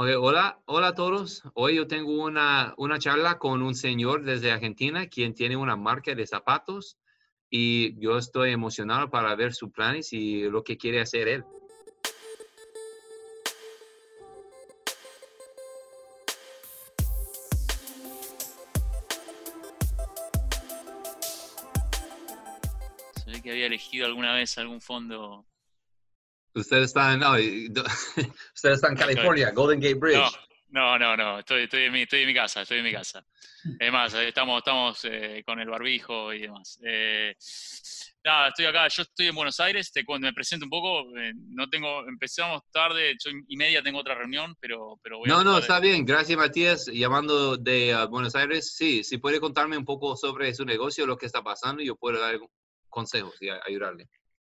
Okay, hola, hola a todos. Hoy yo tengo una, una charla con un señor desde Argentina quien tiene una marca de zapatos y yo estoy emocionado para ver sus planes y lo que quiere hacer él. Se que había elegido alguna vez algún fondo. Ustedes están, no, y- do- ustedes están en California, Golden Gate Bridge. No, no, no, no. Estoy, estoy, en mi, estoy en mi casa, estoy en mi casa. Es más, eh, estamos, estamos eh, con el barbijo y demás. Eh, nada, estoy acá, yo estoy en Buenos Aires, te cuento, me presento un poco. eh, no tengo, empezamos tarde, ocho y media tengo otra reunión, pero, pero voy a No, no, tratar está de- bien. Gracias, Matías. Llamando de uh, Buenos Aires. Sí, si puede contarme un poco sobre su negocio, lo que está pasando, yo puedo dar consejos y a- ayudarle.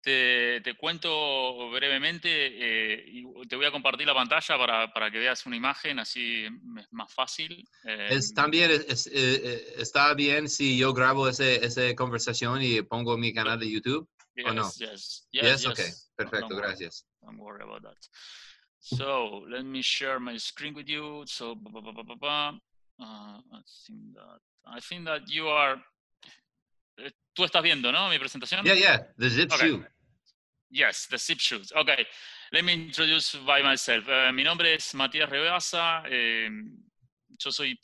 Te, te cuento brevemente eh, y te voy a compartir la pantalla para, para que veas una imagen, así es más fácil. Eh, Es, también es- es, eh, eh, está bien si yo grabo ese, esa conversación y pongo mi canal de YouTube. ¿o no? yes, yes, Yes, okay. yes. No- Perfecto, don't worry. gracias. Don't worry about that. So let me share my screen with you. So, ba, ba, ba, ba, ba, ba. Uh, I think that I think that you are. eh, Tú estás viendo, ¿no? Mi presentación. Yeah, yeah, the zip Okay. Yes, the zip shoes. Okay, let me introduce by myself. Eh, mi nombre es Matías Rebaza. eh, yo soy,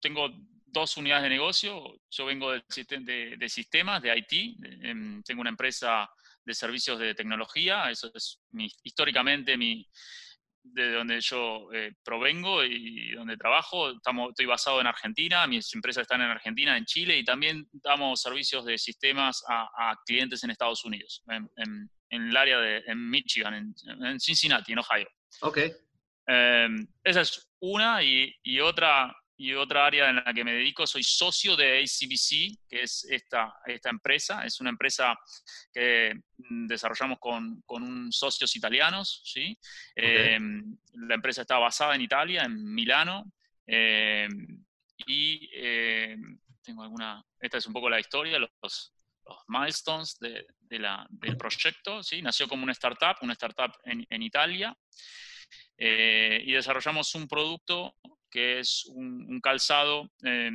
tengo dos unidades de negocio. Yo vengo del de, de sistemas, de IT. em, tengo una empresa de servicios de tecnología. Eso es mi, históricamente mi, de donde yo eh, provengo y donde trabajo. Estamos, estoy basado en Argentina, mis empresas están en Argentina, en Chile y también damos servicios de sistemas a, clientes en Estados Unidos, en, en- en el área de en Michigan, en, en Cincinnati, en Ohio. Okay. Eh, esa es una y, y otra y otra área en la que me dedico, soy socio de ACBC, que es esta, esta empresa, es una empresa que mm, desarrollamos con, con unos socios italianos, ¿sí? Eh, la empresa está basada en Italia, en Milano, eh, y tengo alguna, esta es un poco la historia, los, los milestones de, de la- del proyecto, ¿sí? Nació como una startup, una startup en, en Italia, eh, y desarrollamos un producto que es un, un calzado eh,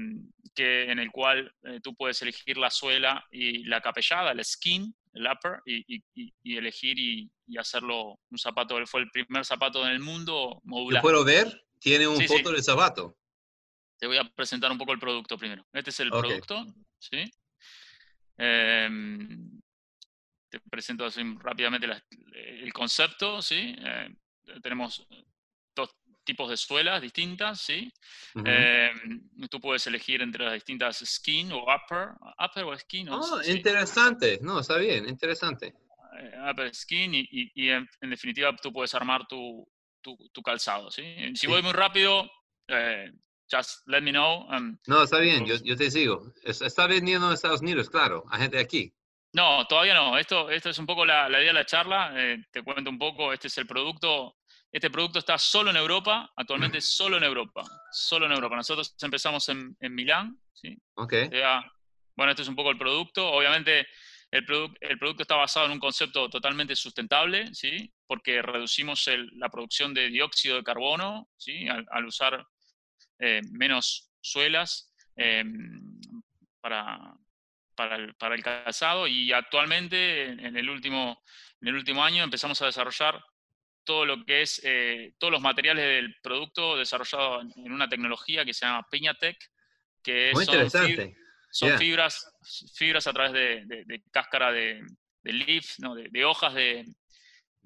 que, en el cual eh, tú puedes elegir la suela y la capellada, el skin, el upper, y, y- y- elegir y, y hacerlo un zapato. Fue el primer zapato en el mundo ¿Yo modular. puedo ver? Tiene un Sí, sí. foto de zapato. Te voy a presentar un poco el producto primero. Este es el Ok. producto, ¿sí? Em, te presento así rápidamente la- el concepto, ¿sí? Eh, tenemos dos tipos de suelas distintas, ¿sí? Em, tú puedes elegir entre las distintas skin o upper, upper o skin, o Oh, sí, interesante. No, está bien, interesante. eh, upper skin y, y- y en, en definitiva tú puedes armar tu, tu, tu calzado, ¿sí? Si Sí. voy muy rápido, eh, just let me know. um, No, está bien, yo, Entonces- yo te sigo. Es- Está vendiendo en Estados Unidos, claro, a gente aquí. No, todavía no. Esto, esto es un poco la, la idea de la charla. eh, te cuento un poco. Este es el producto. Este producto está solo en Europa, actualmente solo en Europa. Solo en Europa. Nosotros empezamos en, en Milán. ¿sí? Ok. O sea, bueno, este es un poco el producto. Obviamente, el, produ- el producto está basado en un concepto totalmente sustentable, ¿sí? porque reducimos el- la producción de dióxido de carbono ¿sí? al, al usar eh, menos suelas eh, para, para, el, para el calzado. Y actualmente, en, el último, en el último año, empezamos a desarrollar todo lo que es, eh, todos los materiales del producto desarrollado en, una tecnología que se llama Peñatec, que Muy son fib- interesante. son Yeah. fibras, fibras a través de, de- de cáscara de, de leaf, ¿no? de, hojas de,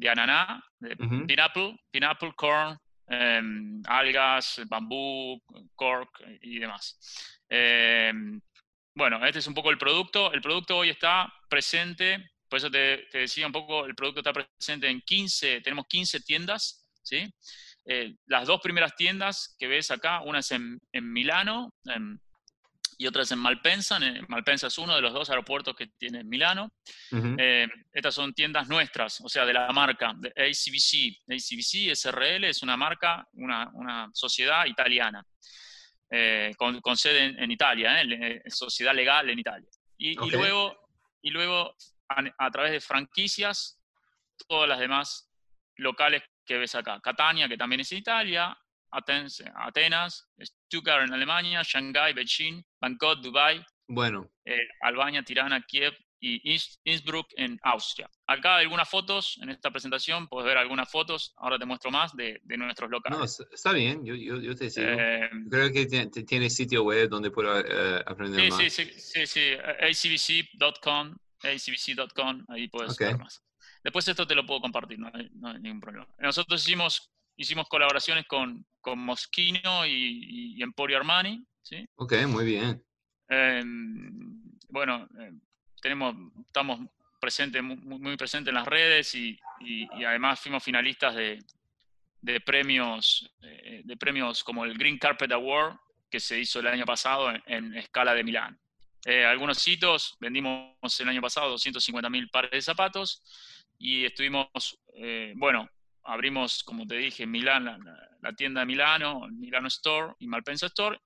ananá, de Ujú. pineapple, pineapple, corn, em, algas, bambú, cork y demás. Em, bueno, este es un poco el producto. El producto hoy está presente, por eso te, decía un poco, el producto está presente en 15, tenemos 15 tiendas, ¿sí? Eh, las dos primeras tiendas que ves acá, una es en, en Milano, en- y otra es en Malpensa. En- Malpensa es uno de los dos aeropuertos que tiene Milano. Ujú. Eh, estas son tiendas nuestras, o sea, de la marca, de ACBC. ACBC SRL es una marca, una, una sociedad italiana, eh, con, con sede en, en Italia, ¿eh? Eh, sociedad legal en Italia. Y, y Ok. luego, y luego a, a través de franquicias, todas las demás locales ¿qué ves acá? Catania, que también es Italia, Atenas, Atenas Stuttgart en Alemania, Shanghai, Beijing, Bangkok, Dubai, bueno. Eh, Albania, Tirana, Kiev y Innsbruck en Austria. Acá hay algunas fotos en esta presentación, puedes ver algunas fotos, ahora te muestro más de, de nuestros locales. No, está bien, yo, yo, yo te sigo. Eh, Creo que tiene, sitio web donde puedo eh, aprender sí, más. Sí, sí, sí, sí, acbc.com, acbc.com, ahí puedes ver más. Después esto te lo puedo compartir, no hay, ningún problema. Nosotros hicimos, hicimos colaboraciones con, con Moschino y, y Emporio Armani. ¿sí? Ok, muy bien. Em, bueno, em, tenemos, estamos presentes, muy, presentes en las redes y, además fuimos finalistas de, premios, eh, de premios como el Green Carpet Award que se hizo el año pasado en, escala de Milán. Eh, algunos hitos, vendimos el año pasado 250 mil pares de zapatos y estuvimos, eh, bueno, abrimos, como te dije, en Milán, la, tienda de Milano, Milano Store y Malpensa Store,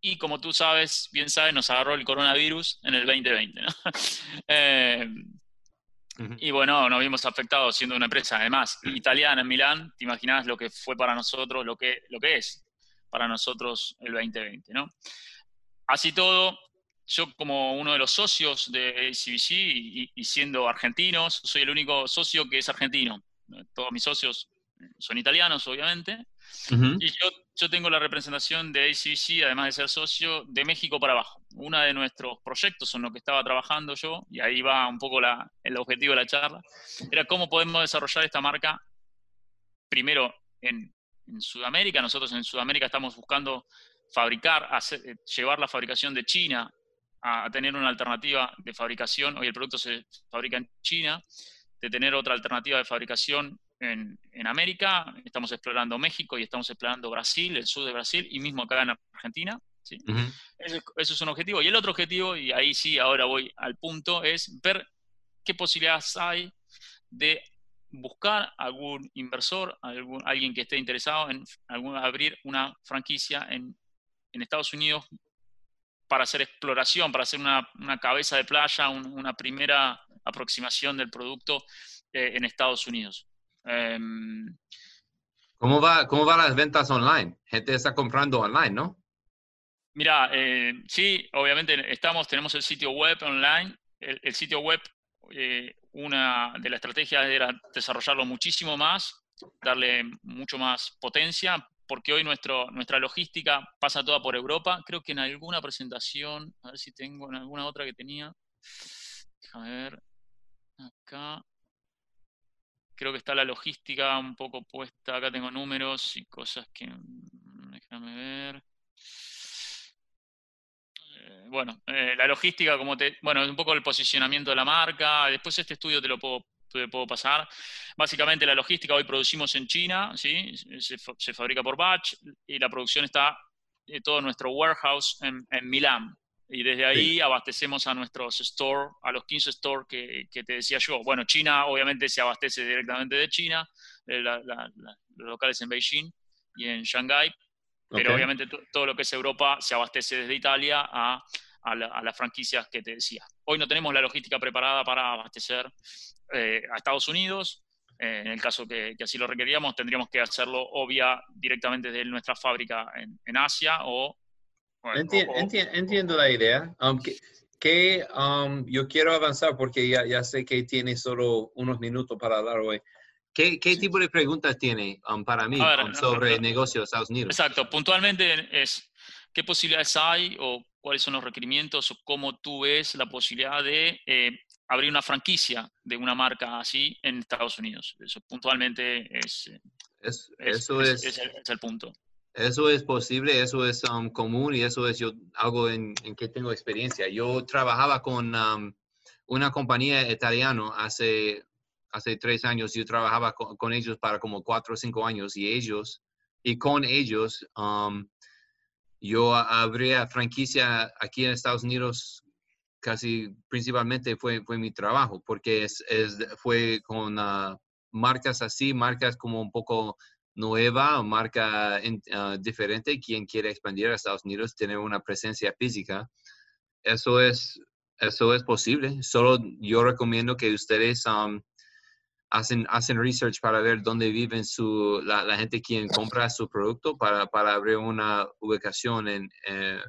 y como tú sabes, bien sabes, nos agarró el coronavirus en el 2020. Eh, y bueno, nos vimos afectados siendo una empresa, además, italiana en Milán, te imaginas lo que fue para nosotros, lo que, lo que es para nosotros el 2020, ¿no? Así todo, yo como uno de los socios de ACBC y, y, siendo argentinos, soy el único socio que es argentino. Todos mis socios son italianos, obviamente. Y yo, yo, tengo la representación de ACBC, además de ser socio, de México para abajo. Uno de nuestros proyectos en los que estaba trabajando yo, y ahí va un poco la, el objetivo de la charla, era cómo podemos desarrollar esta marca primero en, en Sudamérica. Nosotros en Sudamérica estamos buscando fabricar, hacer, eh, llevar la fabricación de China a, a tener una alternativa de fabricación. Hoy el producto se fabrica en China, de tener otra alternativa de fabricación en, en, América, estamos explorando México y estamos explorando Brasil, el sur de Brasil y mismo acá en Argentina. ¿sí? eso, es un objetivo. Y el otro objetivo, y ahí sí, ahora voy al punto, es ver qué posibilidades hay de buscar algún inversor, algún, alguien que esté interesado en algún, abrir una franquicia en, en, Estados Unidos para hacer exploración, para hacer una, una cabeza de playa, una primera aproximación del producto eh, en Estados Unidos. Em, ¿Cómo va, ¿Cómo van las ventas online? Gente está comprando online, ¿no? Mira, eh, sí, obviamente estamos, tenemos el sitio web online. El, sitio web, eh, una de las estrategias era desarrollarlo muchísimo más, darle mucho más potencia, porque hoy nuestro, nuestra logística pasa toda por Europa. Creo que en alguna presentación, a ver si tengo en alguna otra que tenía. Déjame ver. Acá creo que está la logística un poco puesta, acá tengo números y cosas que, mm, déjame ver. Eh, bueno, eh, la logística, como te, bueno, un poco el posicionamiento de la marca, después este estudio te lo puedo, te puedo pasar. Básicamente la logística hoy producimos en China, ¿sí? se, fabrica por batch y la producción está todo nuestro warehouse en, en Milán, y desde ahí abastecemos a nuestros store, a los 15 stores que, que, te decía yo. Bueno, China obviamente se abastece directamente de China, eh, los locales en Beijing y en Shanghai, pero obviamente todo lo que es Europa se abastece desde Italia a, a, las franquicias que te decía. Hoy no tenemos la logística preparada para abastecer eh, a Estados Unidos. Eh, en el caso que, que, así lo requeríamos, tendríamos que hacerlo obvia directamente desde nuestra fábrica en, en Asia o entiendo la idea. aunque que, um, yo quiero avanzar porque ya, ya sé que tiene solo unos minutos para hablar hoy. ¿Qué, qué tipo de preguntas tiene um, para mí um, sobre negocios Estados Unidos? Exacto, puntualmente es qué posibilidades hay o cuáles son los requerimientos o cómo tú ves la posibilidad de eh, abrir una franquicia de una marca así en Estados Unidos. Eso puntualmente es, es, eso es, es, es el punto. Eso es posible, eso es um, común y eso es yo, algo en, que tengo experiencia. Yo trabajaba con um, una compañía italiana hace, hace tres años. Yo trabajaba con, ellos para como cuatro o cinco años y ellos, y con ellos, um, yo abría franquicia aquí en Estados Unidos casi principalmente fue, fue mi trabajo porque es, es fue con uh, marcas así, marcas como un poco nueva o marca ah, diferente, quien quiere expandir a Estados Unidos, tener una presencia física, eso es, eso es posible. Solo yo recomiendo que ustedes hacen, hacen research para ver dónde viven su, la, la gente quien compra su producto para, para abrir una ubicación en eh,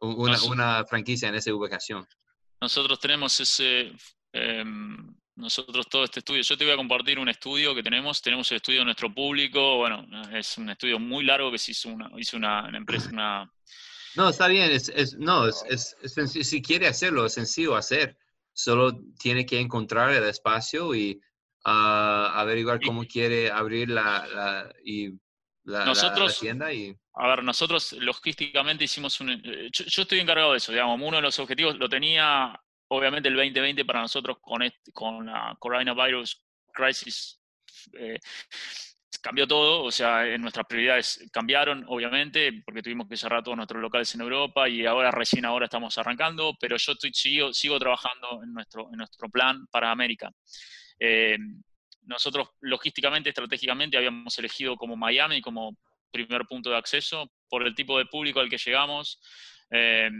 una, una, franquicia en esa ubicación. Nosotros tenemos ese, em, nosotros todo este estudio, yo te voy a compartir un estudio que tenemos, tenemos el estudio de nuestro público, bueno, es un estudio muy largo que se hizo una, hizo una, empresa, una... No, está bien, es, es no, es, es, si quiere hacerlo, es sencillo hacer, solo tiene que encontrar el espacio y uh, averiguar cómo quiere abrir la, la y la, nosotros, la, tienda y... A ver, nosotros logísticamente hicimos un... Eh, yo, yo, estoy encargado de eso, digamos, uno de los objetivos lo tenía obviamente el 2020 para nosotros con, este, con la coronavirus crisis eh, cambió todo, o sea, nuestras prioridades cambiaron, obviamente, porque tuvimos que cerrar todos nuestros locales en Europa y ahora recién ahora estamos arrancando, pero yo estoy, sigo, sigo trabajando en nuestro, en nuestro plan para América. Eh, nosotros logísticamente, estratégicamente, habíamos elegido como Miami como primer punto de acceso por el tipo de público al que llegamos, eh,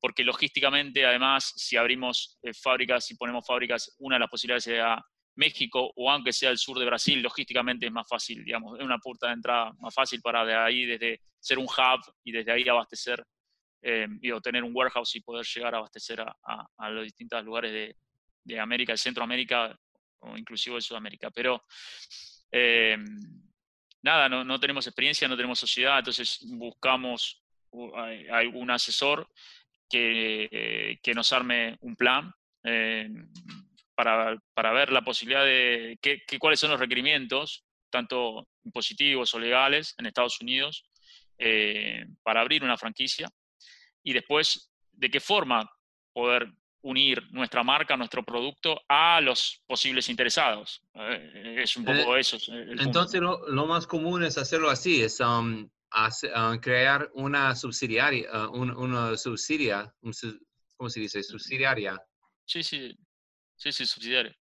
porque logísticamente, además, si abrimos eh, fábricas, si ponemos fábricas, una de las posibilidades sea México o aunque sea el sur de Brasil, logísticamente es más fácil, digamos, es una puerta de entrada más fácil para de ahí, desde ser un hub y desde ahí abastecer eh, y obtener un warehouse y poder llegar a abastecer a, los distintos lugares de, América, de Centroamérica o inclusive de Sudamérica. Pero nada, no, no tenemos experiencia, no tenemos sociedad, entonces buscamos algún asesor que, que, nos arme un plan eh, para, para, ver la posibilidad de qué, cuáles son los requerimientos, tanto impositivos o legales en Estados Unidos, eh, para abrir una franquicia y después de qué forma poder unir nuestra marca, nuestro producto a los posibles interesados. Eh, es un poco eso. Entonces, lo, lo, más común es hacerlo así, es um, a, crear una subsidiaria, uh, una subsidia, ¿cómo se dice? Subsidiaria. Sí, sí, sí, sí, subsidiaria.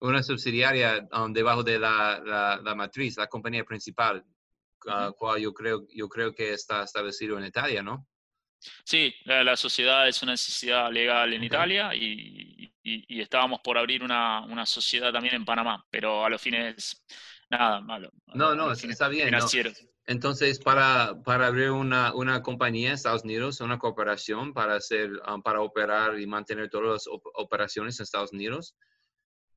Una subsidiaria um, debajo de la, la, matriz, la compañía principal, uh, cual yo creo, yo creo que está establecido en Italia, ¿no? Sí, la, sociedad es una necesidad legal en Italia y, y, estábamos por abrir una, una, sociedad también en Panamá, pero a los fines, nada, malo. No, no, está bien. Financieros. Entonces, para, para abrir una, una, compañía en Estados Unidos, una cooperación para, hacer, um, para operar y mantener todas las operaciones en Estados Unidos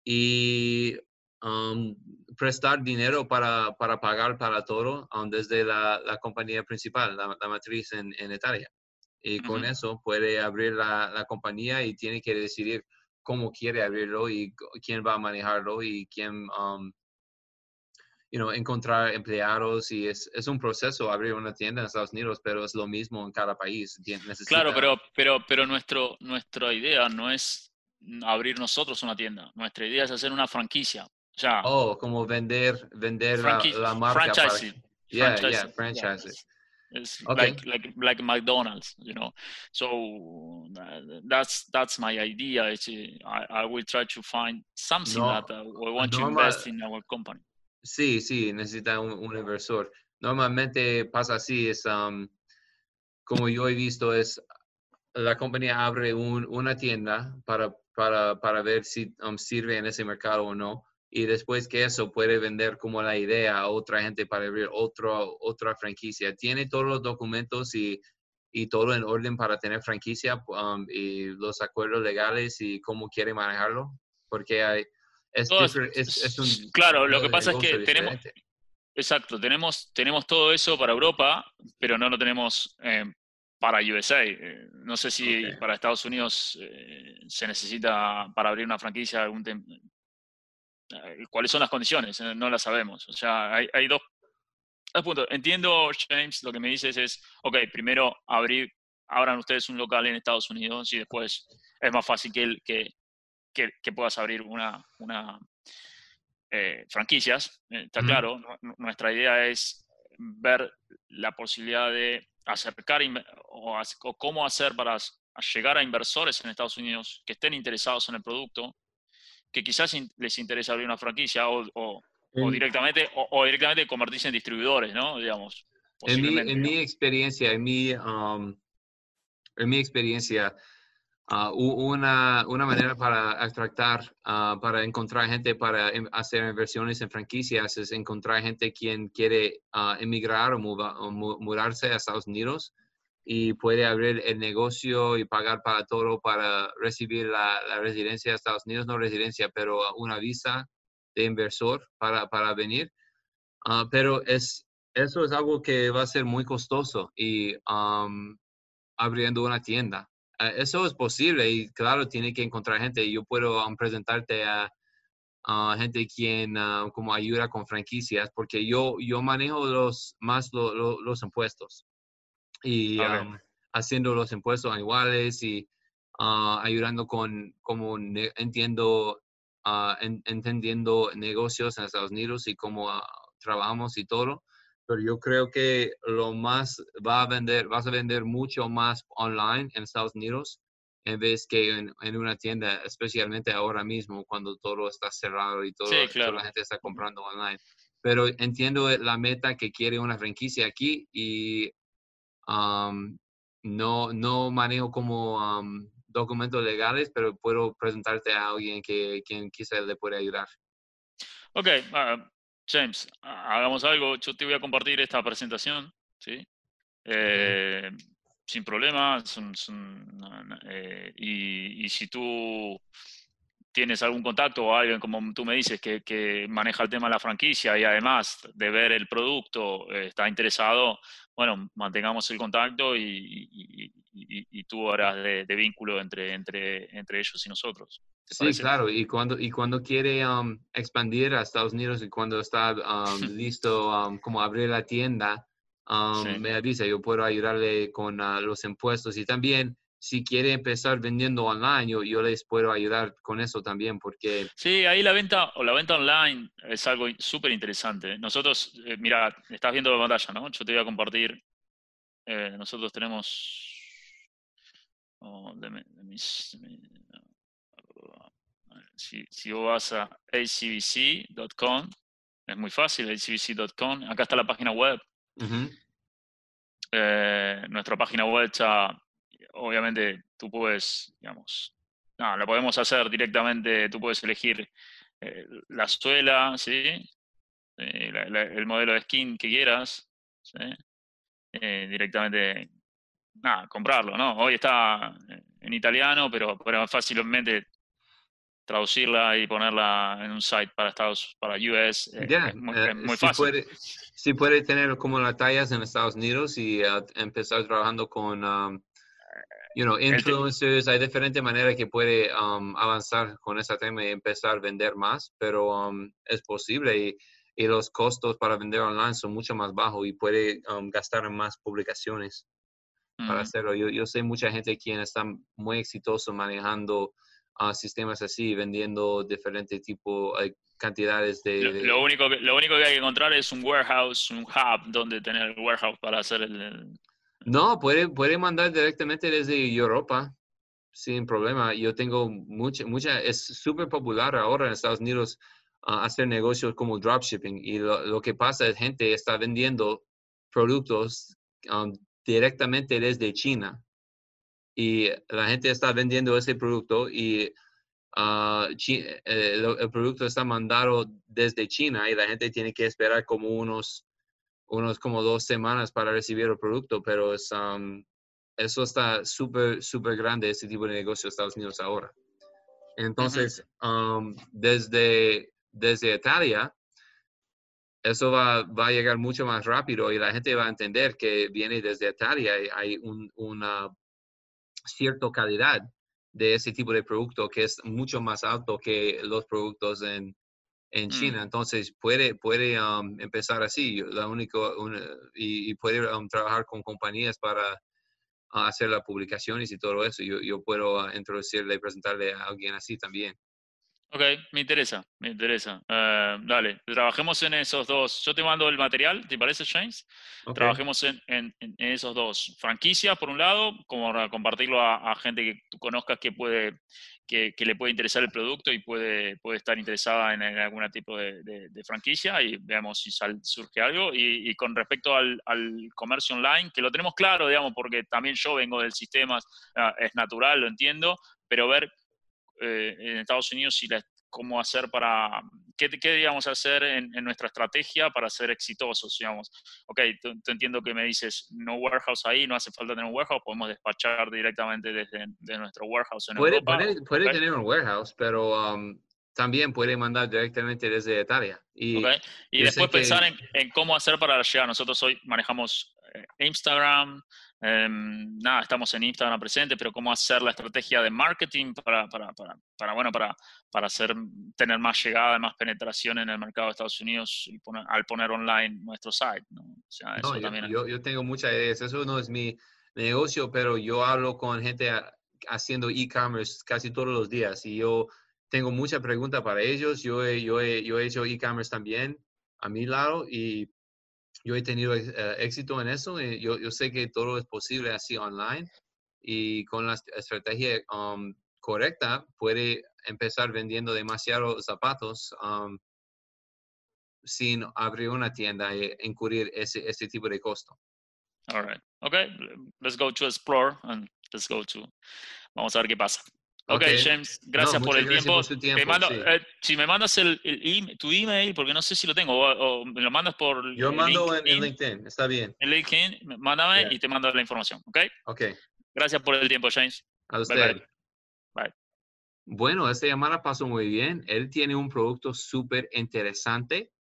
y um, prestar dinero para, para, pagar para todo um, desde la, la, compañía principal, la, matriz en, en, Italia. Y con eso puede abrir la, la, compañía y tiene que decidir cómo quiere abrirlo y quién va a manejarlo y quién you know, encontrar empleados y es, es, un proceso abrir una tienda en Estados Unidos, pero es lo mismo en cada país. Claro, pero, pero, pero nuestro, nuestra idea no es abrir nosotros una tienda. Nuestra idea es hacer una franquicia. Ya. Oh, como vender, vender la, la, marca. Franchising. Para... Yeah, franchising. yeah, franchising. Yeah. It's okay. like like like McDonald's, you know. So that's that's my idea. I, I will try to find something no, that uh, we want to invest in our company. Sí, sí, necesita un, inversor. Normalmente pasa así, es como yo he visto, es la compañía abre una tienda para, para, para ver si sirve en ese mercado o no. Y después que eso puede vender como la idea a otra gente para abrir otra franquicia. Tiene todos los documentos y, y todo en orden para tener franquicia y los acuerdos legales y cómo quiere manejarlo. Porque hay, es, claro, lo que pasa es que tenemos, exacto, tenemos, tenemos todo eso para Europa, pero no lo tenemos eh, para USA. Eh, no sé si para Estados Unidos eh, se necesita para abrir una franquicia algún cuáles son las condiciones, no las sabemos. O sea, hay, hay dos, puntos. Entiendo, James, lo que me dices es, ok, primero abrir, abran ustedes un local en Estados Unidos y después es más fácil que, el, que, que, puedas abrir una, una eh, franquicias, eh, está claro. Nuestra idea es ver la posibilidad de acercar o, cómo hacer para llegar a inversores en Estados Unidos que estén interesados en el producto, que quizás les interese abrir una franquicia o, directamente o, directamente convertirse en distribuidores, ¿no? Digamos. En mi, en mi experiencia, en mi, um, en mi experiencia, ah, una, una, manera para atractar, ah, para encontrar gente para em, hacer inversiones en franquicias es encontrar gente quien quiere emigrar o, mudarse a Estados Unidos y puede abrir el negocio y pagar para todo para recibir la, la residencia de Estados Unidos, no residencia, pero una visa de inversor para, para venir. pero es, eso es algo que va a ser muy costoso y abriendo una tienda. Eso es posible y claro, tiene que encontrar gente. Yo puedo presentarte a, gente quien uh, como ayuda con franquicias porque yo, yo manejo los, más los impuestos y haciendo los impuestos anuales y ayudando con como entiendo entendiendo negocios en Estados Unidos y cómo trabajamos y todo pero yo creo que lo más va a vender, vas a vender mucho más online en Estados Unidos en vez que en, una tienda, especialmente ahora mismo cuando todo está cerrado y todo, toda la gente está comprando online. Pero entiendo la meta que quiere una franquicia aquí y um, no, no manejo como um, documentos legales, pero puedo presentarte a alguien que quien quizá le puede ayudar. Ok, uh, James, hagamos algo. Yo te voy a compartir esta presentación, ¿sí? Eh, sin problema. Eh, y, si tú tienes algún contacto o alguien, como tú me dices, que, maneja el tema de la franquicia y además de ver el producto eh, está interesado, bueno, mantengamos el contacto y, tú harás de, vínculo entre, entre, entre ellos y nosotros. Sí, claro, y cuando, y cuando quiere um, expandir a Estados Unidos y cuando está um, listo um, como abrir la tienda, me avisa, yo puedo ayudarle con uh, los impuestos y también si quiere empezar vendiendo online, yo, les puedo ayudar con eso también porque... Sí, ahí la venta o la venta online es algo súper interesante. Nosotros, eh, mira, estás viendo la pantalla, ¿no? Yo te voy a compartir, eh, nosotros tenemos... Oh, si, si vos vas a acbc.com, es muy fácil, acbc.com, acá está la página web. Eh, nuestra página web ya, obviamente, tú puedes, digamos, no, la podemos hacer directamente, tú puedes elegir eh, la suela, ¿sí? Eh, el modelo de skin que quieras, ¿sí? directamente, nada, comprarlo, ¿no? Hoy está en italiano, pero, pero fácilmente traducirla y ponerla en un site para Estados, para US, eh, es, muy, eh, fácil. Si puede, tener como las tallas en Estados Unidos y uh, empezar trabajando con, um, you know, influencers, hay diferentes maneras que puede um, avanzar con ese tema y empezar a vender más, pero um, es posible y, y, los costos para vender online son mucho más bajos y puede gastar en más publicaciones para hacerlo. Yo, yo sé mucha gente quien está muy exitoso manejando a sistemas así, vendiendo diferentes tipos, cantidades de... Lo, único que, lo único que hay que encontrar es un warehouse, un hub donde tener el warehouse para hacer el... No, puede, puede mandar directamente desde Europa sin problema. Yo tengo mucha, mucha, es súper popular ahora en Estados Unidos ah, hacer negocios como dropshipping y lo, que pasa es gente está vendiendo productos um, directamente desde China y la gente está vendiendo ese producto y ah, eh, el, producto está mandado desde China y la gente tiene que esperar como unos, unos como dos semanas para recibir el producto, pero es, eso está súper, súper grande, ese tipo de negocio en Estados Unidos ahora. Entonces, desde, desde Italia, eso va, va, a llegar mucho más rápido y la gente va a entender que viene desde Italia. Hay un, una cierta calidad de ese tipo de producto que es mucho más alto que los productos en, en mm. China. Entonces puede, puede um, empezar así la único, y, puede um, trabajar con compañías para uh, hacer las publicaciones y todo eso. Yo, yo puedo uh, introducirle y presentarle a alguien así también. Ok, me interesa, me interesa. Eh, dale, trabajemos en esos dos. Yo te mando el material, ¿te parece, James? Trabajemos en, en, esos dos. Franquicias, por un lado, como compartirlo a, gente que tú conozcas que puede, que, le puede interesar el producto y puede, puede estar interesada en, algún tipo de, franquicia y veamos si surge algo. Y, con respecto al, comercio online, que lo tenemos claro, digamos, porque también yo vengo del sistema, ah, es natural, lo entiendo, pero ver eh, en Estados Unidos si la, cómo hacer para, qué, qué digamos hacer en, nuestra estrategia para ser exitosos, digamos. Ok, te entiendo que me dices, no warehouse ahí, no hace falta tener un warehouse, podemos despachar directamente desde de nuestro warehouse en puede, Europa. Puede, puede tener un warehouse, pero um, también puede mandar directamente desde Italia. Y, y después pensar en, en, cómo hacer para llegar. Nosotros hoy manejamos eh, Instagram, Em, nada, estamos en Instagram presente, pero cómo hacer la estrategia de marketing para, para, para, para bueno, para, para hacer, tener más llegada, más penetración en el mercado de Estados Unidos al poner online nuestro site. ¿no? O sea, eso yo, también yo, yo, tengo muchas ideas. Eso no es mi negocio, pero yo hablo con gente haciendo e-commerce casi todos los días y yo tengo muchas preguntas para ellos. Yo yo yo he hecho e-commerce también a mi lado y yo he tenido eh, éxito en eso. Y yo, yo, sé que todo es posible así online y con la estrategia um, correcta puede empezar vendiendo demasiados zapatos um, sin abrir una tienda e incurrir ese, ese tipo de costo. All right. Okay, let's go to explore and let's go to. Vamos a ver qué pasa. Ok, James, gracias por el tiempo. Eh, si me mandas el, tu email, porque no sé si lo tengo, o, me lo mandas por. Yo mando en, LinkedIn, está bien. En LinkedIn, mándame y te mando la información, ¿ok? Ok. Gracias por el tiempo, James. A usted. Bye, Bueno, esta llamada pasó muy bien. Él tiene un producto súper interesante.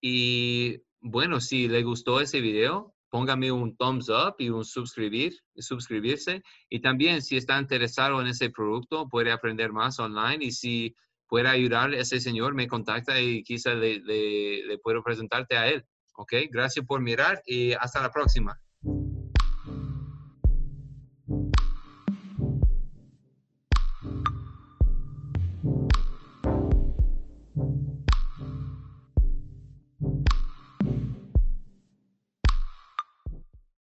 Y bueno, si le gustó ese video, póngame un thumbs up y un suscribir, suscribirse. Y también si está interesado en ese producto, puede aprender más online y si puede ayudar a ese señor, me contacta y quizá le, le puedo presentarte a él. ¿Ok? Gracias por mirar y hasta la próxima.